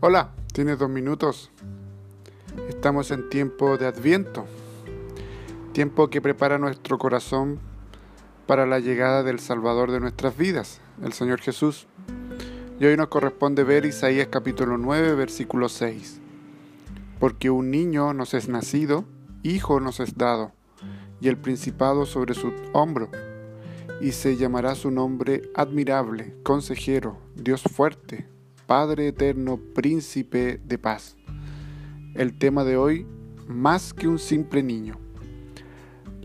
Hola, ¿tienes dos minutos? Estamos en tiempo de Adviento, tiempo que prepara nuestro corazón para la llegada del Salvador de nuestras vidas, el Señor Jesús. Y hoy nos corresponde ver Isaías capítulo 9, versículo 6. Porque un niño nos es nacido, hijo nos es dado, y el principado sobre su hombro, y se llamará su nombre admirable, consejero, Dios fuerte Padre eterno, príncipe de paz. El tema de hoy, más que un simple niño.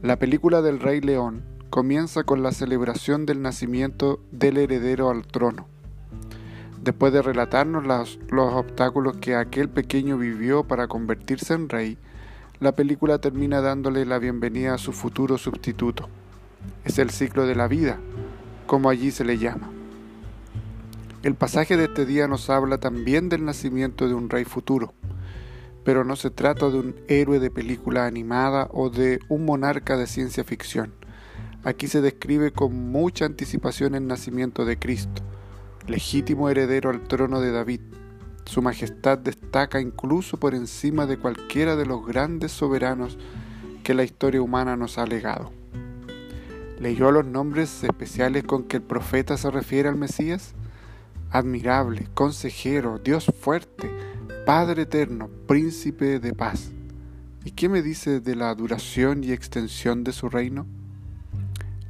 La película del Rey León comienza con la celebración del nacimiento del heredero al trono. Después de relatarnos los, los obstáculos que aquel pequeño vivió para convertirse en rey, la película termina dándole la bienvenida a su futuro sustituto. Es el ciclo de la vida, como allí se le llama. El pasaje de este día nos habla también del nacimiento de un rey futuro, pero no se trata de un héroe de película animada o de un monarca de ciencia ficción. Aquí se describe con mucha anticipación el nacimiento de Cristo, legítimo heredero al trono de David. Su majestad destaca incluso por encima de cualquiera de los grandes soberanos que la historia humana nos ha legado. ¿Leyó los nombres especiales con que el profeta se refiere al Mesías? Admirable, consejero, Dios fuerte, Padre eterno, príncipe de paz. ¿Y qué me dice de la duración y extensión de su reino?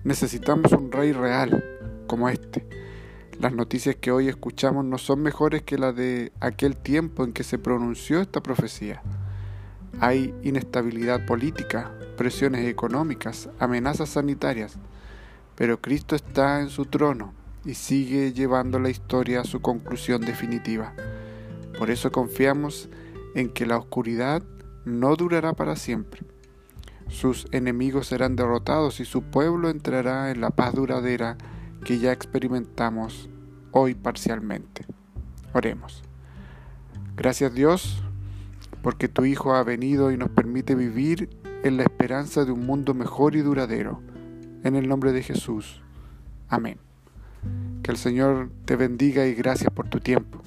Necesitamos un rey real como este. Las noticias que hoy escuchamos no son mejores que las de aquel tiempo en que se pronunció esta profecía. Hay inestabilidad política, presiones económicas, amenazas sanitarias, pero Cristo está en su trono y sigue llevando la historia a su conclusión definitiva. Por eso confiamos en que la oscuridad no durará para siempre. Sus enemigos serán derrotados y su pueblo entrará en la paz duradera que ya experimentamos hoy parcialmente. Oremos. Gracias Dios porque tu Hijo ha venido y nos permite vivir en la esperanza de un mundo mejor y duradero. En el nombre de Jesús. Amén. Que el Señor te bendiga y gracias por tu tiempo.